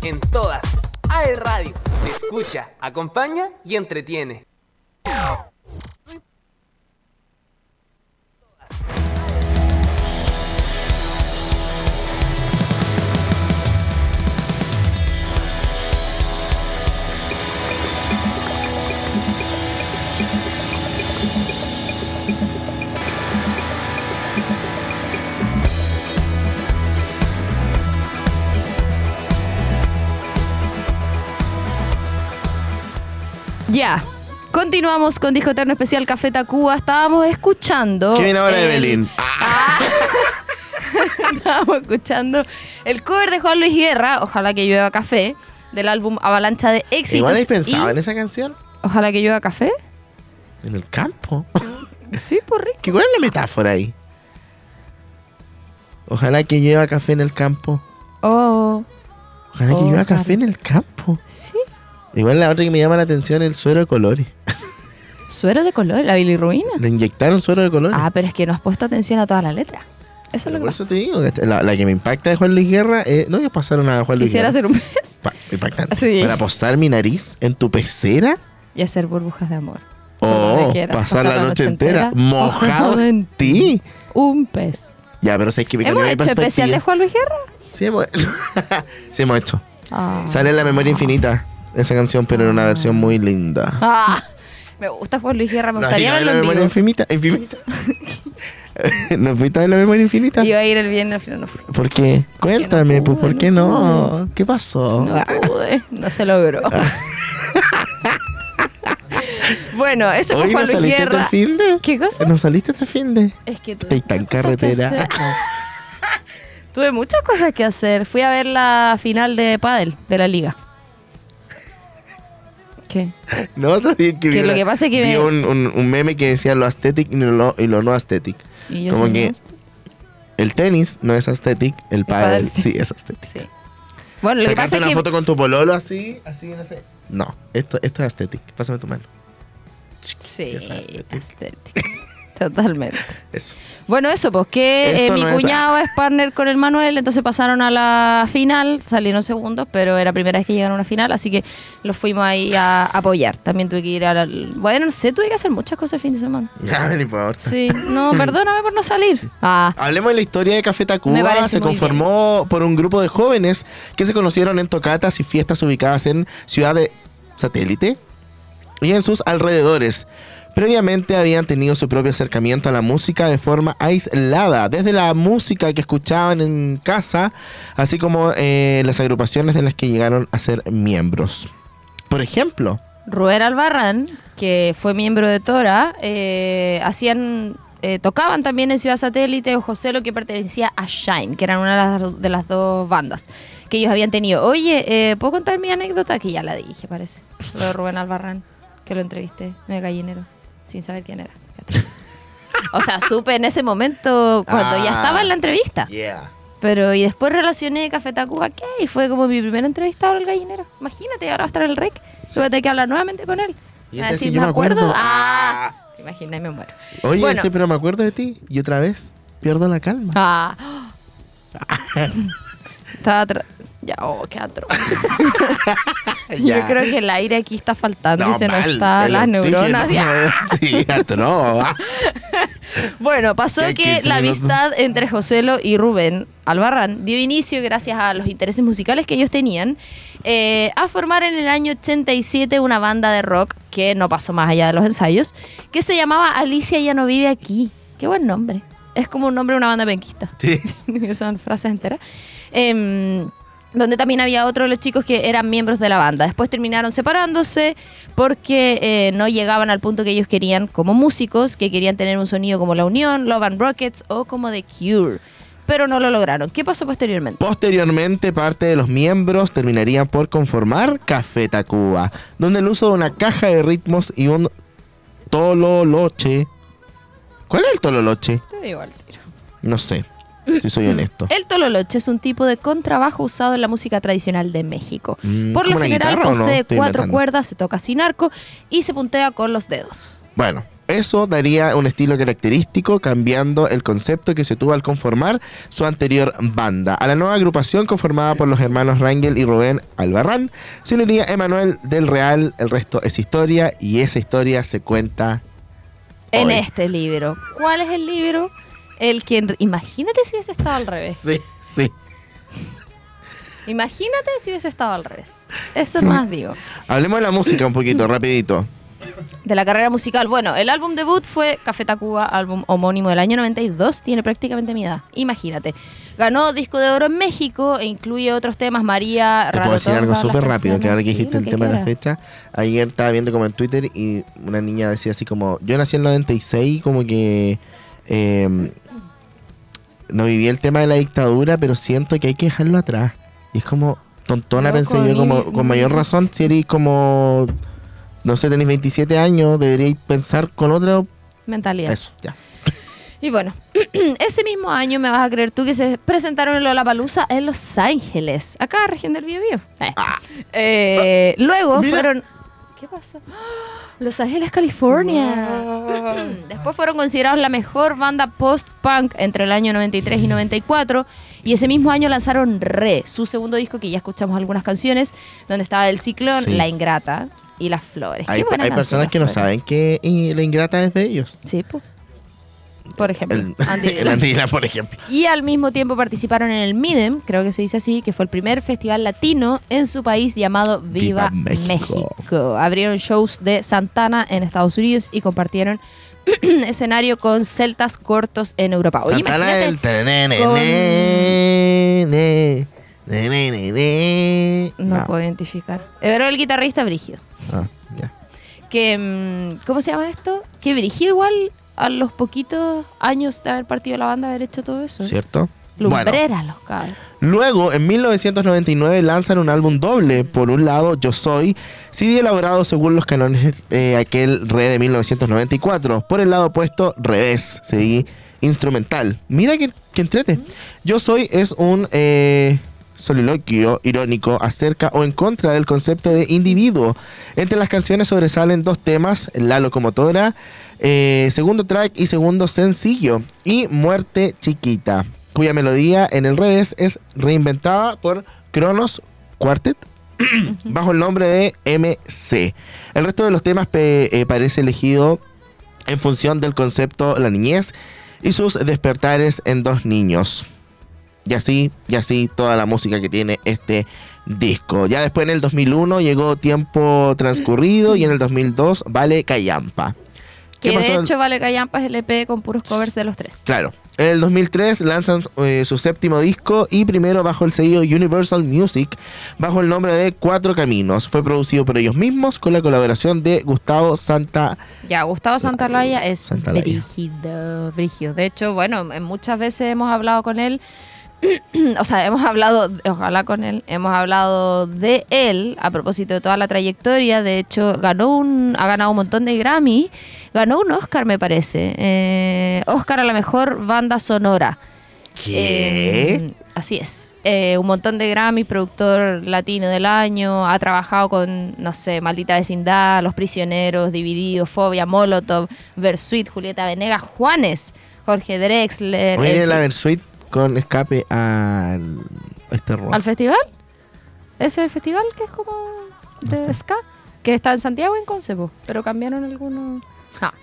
S5: En
S7: todas. AE Radio. Te escucha, acompaña y entretiene.
S2: Ya. Continuamos con Disco Eterno Especial Café Tacuba. Estábamos escuchando.
S3: ¿Qué viene ahora,
S2: el-
S3: Evelyn? *laughs* *laughs*
S2: Estábamos escuchando el cover de Juan Luis Guerra, Ojalá que llueva café, del álbum Avalancha de Éxitos.
S3: Igual hay pensado
S2: y
S3: en esa canción.
S2: Ojalá que llueva café.
S3: En el campo. *laughs*
S2: Sí, por rico.
S3: ¿Qué cuál es la metáfora ahí? Ojalá que lleva café en el campo.
S2: Oh,
S3: Ojalá que
S2: Oh, claro.
S3: café en el campo.
S2: sí.
S3: Igual la otra que me llama la atención es el suero de colores.
S2: Suero de color, la bilirruina.
S3: Le inyectaron suero de colores.
S2: Ah, pero es que no has puesto atención a toda la letra. Eso es lo que
S3: Por
S2: pasa.
S3: eso te digo, que la, la que me impacta de Juan Luis Guerra, eh, no, ya pasaron a Juan Luis
S2: Quisiera
S3: Guerra.
S2: hacer un pez
S3: Pa- impactante.
S2: Sí.
S3: Para posar mi nariz en tu pecera
S2: y hacer burbujas de amor.
S3: o
S2: donde quieras,
S3: pasar la noche entera mojado en ti.
S2: Un pez.
S3: Ya, pero sé que me
S2: ¿Hemos
S3: cambió mi
S2: hecho especial de
S3: perspectiva.
S2: Juan Luis Guerra?
S3: Sí, hemos, *laughs* sí, hemos hecho.
S2: Ah.
S3: Sale en la memoria infinita esa canción, pero en una versión muy linda.
S2: Ah, me gusta Juan Luis Guerra, me
S3: No,
S2: gustaría
S3: no en
S2: verlo
S3: la
S2: en
S3: memoria infinita. infinita. *laughs* ¿No fuiste en la memoria infinita?
S2: Iba a ir el viernes, al final no fui.
S3: ¿Por qué? Cuéntame, pues,
S2: pude,
S3: ¿por qué
S2: no
S3: no? ¿Qué pasó?
S2: No pude, no se logró. *laughs* bueno, eso
S3: Hoy
S2: Juan
S3: no
S2: Luis
S3: saliste
S2: Guerra.
S3: este fin de.
S2: ¿Qué cosa?
S3: ¿No saliste este fin de?
S2: Es que tuve
S3: Estoy tan carretera. *laughs*
S2: Tuve muchas cosas que hacer. Fui a ver la final de pádel de la liga. ¿Qué? *laughs*
S3: No, también que
S2: Que
S3: vi
S2: lo que pasa es que
S3: vi
S2: me-
S3: un, un- un meme que decía lo aesthetic y lo, y lo no aesthetic.
S2: Y yo
S3: Como que el tenis no es aesthetic, el pádel
S2: pádel
S3: sí.
S2: sí.
S3: es aesthetic.
S2: Sí. Bueno, lo que pasa es
S3: una
S2: que
S3: foto con tu pololo así, así, no sé. No, esto, esto es aesthetic. Pásame tu mano.
S2: Sí,
S3: es aesthetic.
S2: aesthetic. Totalmente.
S3: Eso.
S2: Bueno, eso, pues que eh, mi
S3: no
S2: cuñado es partner con el Manuel, entonces pasaron a la final, salieron segundos, pero era la primera vez que llegaron a una final, así que los fuimos ahí a apoyar. También tuve que ir a la... Bueno, no sé, tuve que hacer muchas cosas el fin de semana. *laughs*
S3: Ya, no importa.
S2: Sí, no, perdóname por no salir. Ah,
S3: Hablemos de la historia de Café Tacuba. Se conformó por un grupo de jóvenes que se conocieron en tocatas y fiestas ubicadas en Ciudad de Satélite y en sus alrededores. Previamente habían tenido su propio acercamiento a la música de forma aislada, desde la música que escuchaban en casa, así como eh, las agrupaciones de las que llegaron a ser miembros. Por ejemplo,
S2: Ruber Albarrán, que fue miembro de Tora, eh, hacían, eh, tocaban también en Ciudad Satélite o José, lo que pertenecía a Shine, que eran una de las, de las dos bandas que ellos habían tenido. Oye, eh, ¿puedo contar mi anécdota? Que ya la dije, parece. Lo de Rubén Albarrán, que lo entrevisté en el gallinero, sin saber quién era. O sea, supe en ese momento cuando ya
S3: Ah.
S2: estaba en la entrevista.
S3: yeah.
S2: Pero y después relacioné Café Tacuba, ¿qué? Y fue como mi primera entrevista al gallinero. Imagínate, ahora va a estar el rec. Que tener que hablar nuevamente con él.
S3: Y
S2: Va a
S3: este sí, yo
S2: ¿me acuerdo?
S3: acuerdo.
S2: Ah, imagina, me muero.
S3: Oye,
S2: Bueno.
S3: sí, pero me acuerdo de ti y otra vez pierdo la calma.
S2: Ah. *laughs* Estaba Ya, oh, qué atroz. *laughs* Yo creo que el aire aquí está faltando y se nos
S3: mal,
S2: está
S3: el
S2: las
S3: oxígeno.
S2: neuronas. ya. *laughs*
S3: Sí, atroz. *laughs*
S2: Bueno, pasó que
S3: 15
S2: la amistad entre Joselo y Rubén Albarrán dio inicio, gracias a los intereses musicales que ellos tenían, eh, a formar en el año 87 una banda de rock que no pasó más allá de los ensayos, que se llamaba Alicia ya no vive aquí. Qué buen nombre. Es como un nombre de una banda penquista.
S3: Sí.
S2: Son frases enteras. Em, donde también había otro de los chicos que eran miembros de la banda. Después terminaron separándose porque eh, no llegaban al punto que ellos querían como músicos, que querían tener un sonido como La Unión, Love and Rockets o como The Cure. Pero no lo lograron. ¿Qué pasó posteriormente?
S3: Posteriormente, parte de los miembros terminarían por conformar Café Tacuba, donde el uso de una caja de ritmos y un tololoche. ¿Cuál es el tololoche?
S2: Te digo al tiro.
S3: No sé, si soy honesto.
S2: El tololoche es un tipo de contrabajo usado en la música tradicional de México.
S3: Mm,
S2: Por lo
S3: ¿como una
S2: general
S3: guitarra o no?
S2: posee cuatro
S3: inventando.
S2: cuerdas, se toca sin arco y se puntea con los dedos.
S3: Bueno, Eso daría un estilo característico, cambiando el concepto que se tuvo al conformar su anterior banda. A la nueva agrupación, conformada por los hermanos Rangel y Rubén Albarrán, se uniría Emanuel del Real. El resto es historia y esa historia se cuenta
S2: En
S3: Hoy.
S2: este libro. ¿Cuál es el libro? El que... Imagínate si hubiese estado al revés.
S3: Sí, sí.
S2: Imagínate si hubiese estado al revés. Eso más digo.
S3: Hablemos de la música un poquito, rapidito.
S2: De la carrera musical. Bueno, el álbum debut fue Café Tacuba, álbum homónimo del año 92. Tiene prácticamente mi edad. Imagínate. Ganó disco de oro en México e incluye otros temas. María,
S3: Te puedo decir algo súper rápido, que ahora que dijiste
S2: Sí,
S3: el tema de la fecha, ayer estaba viendo como en Twitter y una niña decía así como, yo nací en el 96, como que eh, no viví el tema de la dictadura, pero siento que hay que dejarlo atrás. Y es como, tontona
S2: Loco,
S3: pensé yo, como con mayor razón, si eres como, no sé, tenéis 27 años, deberíais pensar con otra...
S2: Mentalidad.
S3: Eso, ya.
S2: Y bueno, *clears throat* ese mismo año me vas a creer tú que se presentaron en Lollapalooza en Los Ángeles, acá región del Biobío. Eh. Eh, luego
S3: Mira.
S2: fueron ¿Qué pasó? *gasps* Los Ángeles, California. *clears throat* Después fueron considerados la mejor banda post-punk entre el año 93 y 94 y ese mismo año lanzaron Re, su segundo disco que ya escuchamos algunas canciones, donde estaba El Ciclón,
S3: Sí.
S2: La Ingrata y Las Flores. Qué
S3: Hay,
S2: buena
S3: hay
S2: canción,
S3: personas que no saben que la ingrata es de ellos.
S2: Sí, pues. Por ejemplo,
S3: El,
S2: Andy *laughs*
S3: el. Andy Dylan, por ejemplo.
S2: Y al mismo tiempo participaron en el MIDEM, creo que se dice así, que fue el primer festival latino en su país llamado Viva,
S3: Viva México.
S2: México. Abrieron shows de Santana en Estados Unidos y compartieron *clears throat* escenario con celtas cortos en Europa. Oye,
S3: Santana tenene,
S2: con- no,
S3: No.
S2: puedo identificar. Pero el guitarrista Brígido.
S3: Ah, ya.
S2: Que, mm, ¿cómo se llama esto? Que Brígido igual a los poquitos años de haber partido la banda haber hecho todo eso.
S3: ¿Cierto? Bueno,
S2: Lumbrera los cabros.
S3: luego en 1999 lanzan un álbum doble. Por un lado, Yo Soy, CD elaborado según los canones de aquel re de 1994. Por el lado opuesto, Revés, CD instrumental. Mira que, que entrete. Yo Soy es un eh, soliloquio irónico acerca o en contra del concepto de individuo. Entre las canciones sobresalen dos temas, La Locomotora, eh, segundo track y segundo sencillo, y Muerte Chiquita, cuya melodía en el revés es reinventada por Kronos Quartet bajo el nombre de MC. El resto de los temas eh, parece elegido en función del concepto la niñez y sus despertares en dos niños. Y así, y así toda la música que tiene este disco. Ya después en el 2001 llegó Tiempo Transcurrido y en el 2002 Vale Callampa. ¿Qué
S2: Que de hecho Vale Callampa es el EP con puros covers de los tres.
S3: Claro. En el 2003 lanzan eh, su séptimo disco y primero bajo el sello Universal Music, bajo el nombre de Cuatro Caminos. Fue producido por ellos mismos con la colaboración de Gustavo Santa.
S2: Ya, Gustavo Santalaya es
S3: Santaolalla.
S2: brígido, brígido. De hecho, bueno, en muchas veces hemos hablado con él, *clears throat* o sea, hemos hablado, ojalá con él, hemos hablado de él a propósito de toda la trayectoria. De hecho, ganó un, ha ganado un montón de Grammy, ganó un Oscar, me parece. Eh, Oscar a la mejor banda sonora. Eh, así es. Eh, un montón de Grammy, productor latino del año. Ha trabajado con, no sé, Maldita Vecindad, Los Prisioneros, Divididos, Fobia, Molotov, Versuit, Julieta Venegas, Juanes, Jorge Drexler.
S3: Hoy
S2: el-
S3: la Versuit con escape al este rock.
S2: ¿Al festival? Ese festival que es como de ska, que está en Santiago en Concepo, pero cambiaron algunos. Ah.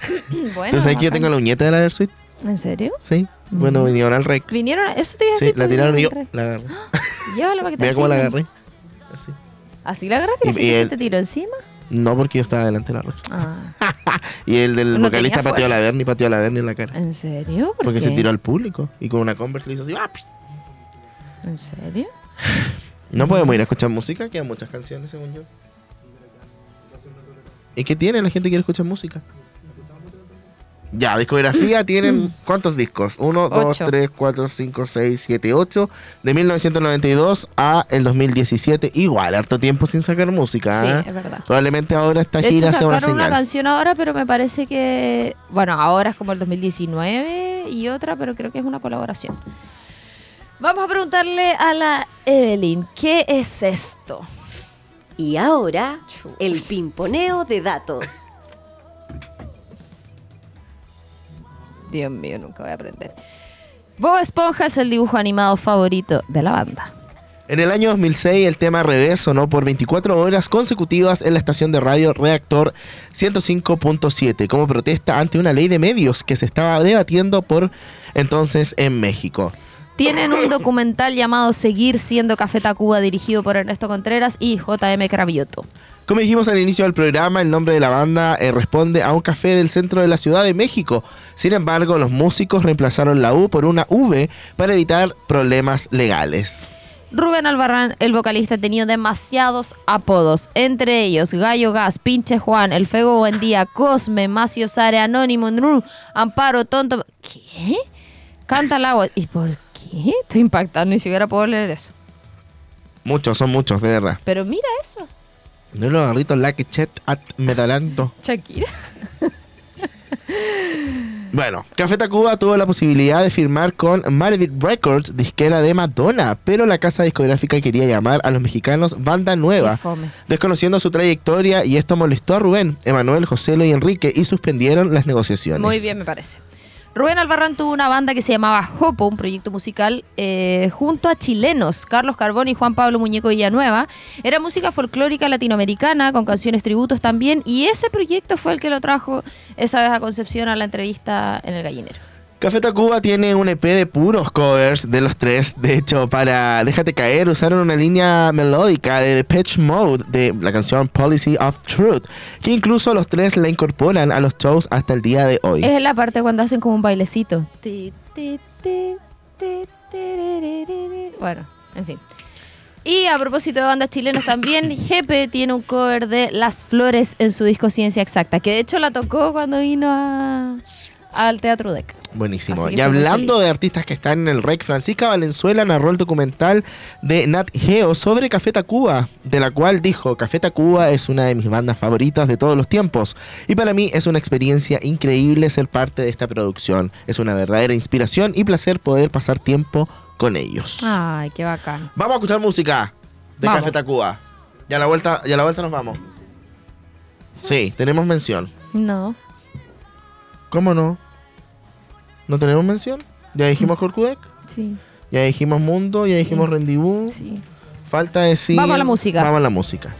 S2: *clears throat* bueno,
S3: ¿Tú sabes que yo tengo la uñeta de la Versuit?
S2: ¿En serio?
S3: Sí. Bueno, vinieron al rec.
S2: Vinieron, eso te iba a
S3: Sí,
S2: decir.
S3: la
S2: pues,
S3: tiraron y yo la agarré. *gasps*
S2: Llévala para que te
S3: Mira cómo la agarré. Así.
S2: ¿Así la agarraste y la
S3: Y- y
S2: gente se te tiró encima?
S3: No, porque yo estaba delante de la rec.
S2: Ah, *laughs*
S3: Y el del
S2: No
S3: vocalista pateó a la. Bernie, pateó a la Bernie en la cara.
S2: ¿En serio? ¿Por
S3: Porque se tiró al público. Y con una Converse le hizo así. ¡ah!
S2: ¿En serio? *laughs*
S3: No podemos ir a escuchar música, quedan muchas canciones según yo. ¿Y qué tiene? La gente quiere escuchar música. Ya, discografía *clears throat* tienen ¿cuántos discos? 1, 2,
S2: Ocho.
S3: 3, 4, 5, 6, 7, 8. De 1992 a el 2017. Igual, harto tiempo sin sacar música.
S2: Sí,
S3: ¿eh?
S2: es verdad.
S3: Probablemente ahora esta
S2: De hecho,
S3: gira sea una
S2: sacaron una
S3: señal.
S2: canción ahora, pero me parece que. Bueno, ahora es como el 2019 y otra, pero creo que es una colaboración. Vamos a preguntarle a la Evelyn, ¿qué es esto?
S1: Y ahora, el pimponeo de datos.
S2: Dios mío, nunca voy a aprender. Bob Esponja es el dibujo animado favorito de la banda.
S3: En el año 2006 el tema Revés sonó por 24 horas consecutivas en la estación de radio Reactor 105.7 como protesta ante una ley de medios que se estaba debatiendo por entonces en México.
S2: Tienen un documental llamado Seguir siendo Café Tacuba dirigido por Ernesto Contreras y JM Cravioto.
S3: Como dijimos al inicio del programa, el nombre de la banda eh, responde a un café del centro de la Ciudad de México. Sin embargo, los músicos reemplazaron la U por una V para evitar problemas legales.
S2: Rubén Albarrán, el vocalista, ha tenido demasiados apodos, entre ellos Gallo Gas, Pinche Juan, El Fego Buendía, Cosme, Macio Sare, Anónimo, Nru, Amparo, Tonto. ¿Qué? Canta el agua. ¿Y por qué? Estoy impactado, ni siquiera puedo leer eso.
S3: Muchos, son muchos, de verdad.
S2: Pero mira eso,
S3: No lo agarrito la que chet at medalando.
S2: Shakira.
S3: Bueno, Café Tacuba tuvo la posibilidad de firmar con Marvel Records, disquera de Madonna, pero la casa discográfica quería llamar a los mexicanos Banda Nueva, desconociendo su trayectoria y esto molestó a Rubén, Emanuel, Joselo y Enrique y suspendieron las negociaciones.
S2: Muy bien, me parece. Rubén Albarrán tuvo una banda que se llamaba Hopo, un proyecto musical eh, junto a chilenos, Carlos Carbón y Juan Pablo Muñeco Villanueva. Era música folclórica latinoamericana, con canciones tributos también, y ese proyecto fue el que lo trajo esa vez a Concepción a la entrevista en el gallinero.
S3: Café Tacuba tiene un EP de puros covers de los tres. De hecho, para Déjate caer usaron una línea melódica de Depeche Mode de la canción Policy of Truth, que incluso los tres la incorporan a los shows hasta el día de hoy.
S2: Es la parte cuando hacen como un bailecito. Bueno, en fin. Y a propósito de bandas chilenas también, *coughs* Jepe tiene un cover de Las Flores en su disco Ciencia Exacta, que de hecho la tocó cuando vino a- al Teatro Deca.
S3: Buenísimo. Y hablando de artistas que están en el REC, Francisca Valenzuela narró el documental de Nat Geo sobre Café Tacuba, de la cual dijo, Café Tacuba es una de mis bandas favoritas de todos los tiempos. Y para mí es una experiencia increíble ser parte de esta producción. Es una verdadera inspiración y placer poder pasar tiempo con ellos.
S2: Ay, qué bacán.
S3: Vamos a escuchar música de
S2: Vamos.
S3: Café Tacuba. Y a la vuelta, y a la vuelta nos vamos. Sí, tenemos mención.
S2: No.
S3: ¿Cómo no? ¿No tenemos mención? Ya dijimos Corcudec,
S2: Sí,
S3: ya dijimos Mundo, ya dijimos Rendibú.
S2: sí.
S3: Falta decir.
S2: Vamos a la música.
S3: Vamos a la música.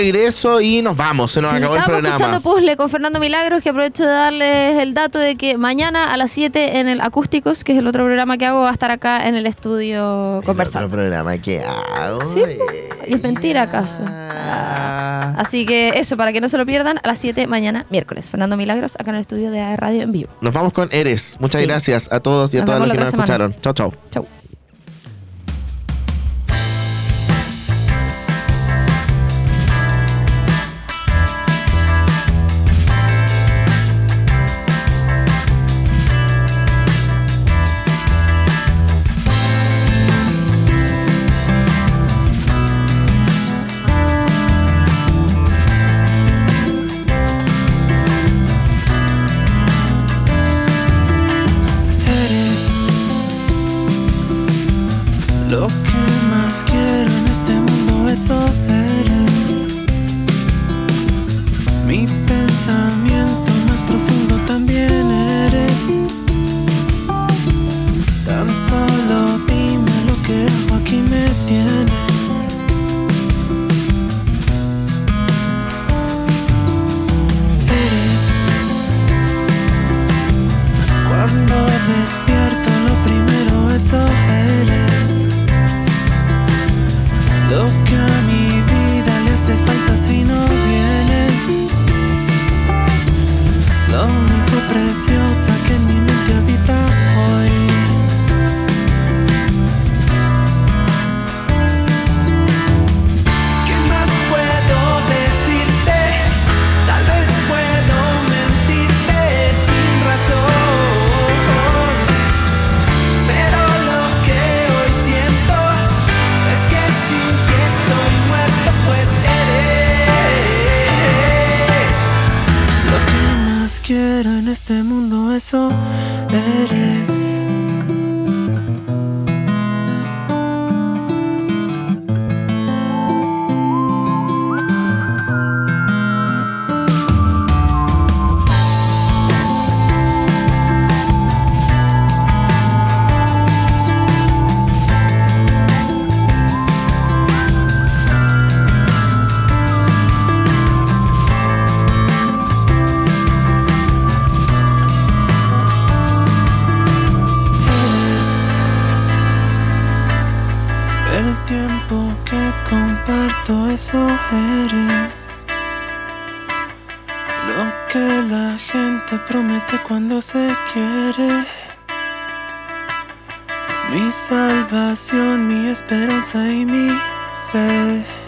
S3: regreso y nos vamos. Se nos
S2: sí,
S3: acabó el programa.
S2: Estamos escuchando Puzzle con Fernando Milagros, que aprovecho de darles el dato de que mañana a las 7 en el Acústicos, que es el otro programa que hago, va a estar acá en el estudio conversando.
S3: El programa que hago.
S2: Y es mentira acaso. Ah. Así que eso, para que no se lo pierdan, a las 7 mañana, miércoles. Fernando Milagros, acá en el estudio de Radio en vivo.
S3: Nos vamos con Eres. Muchas gracias a todos y a todas los que nos escucharon.
S2: Chau,
S8: chau. Chau. Mi salvación, mi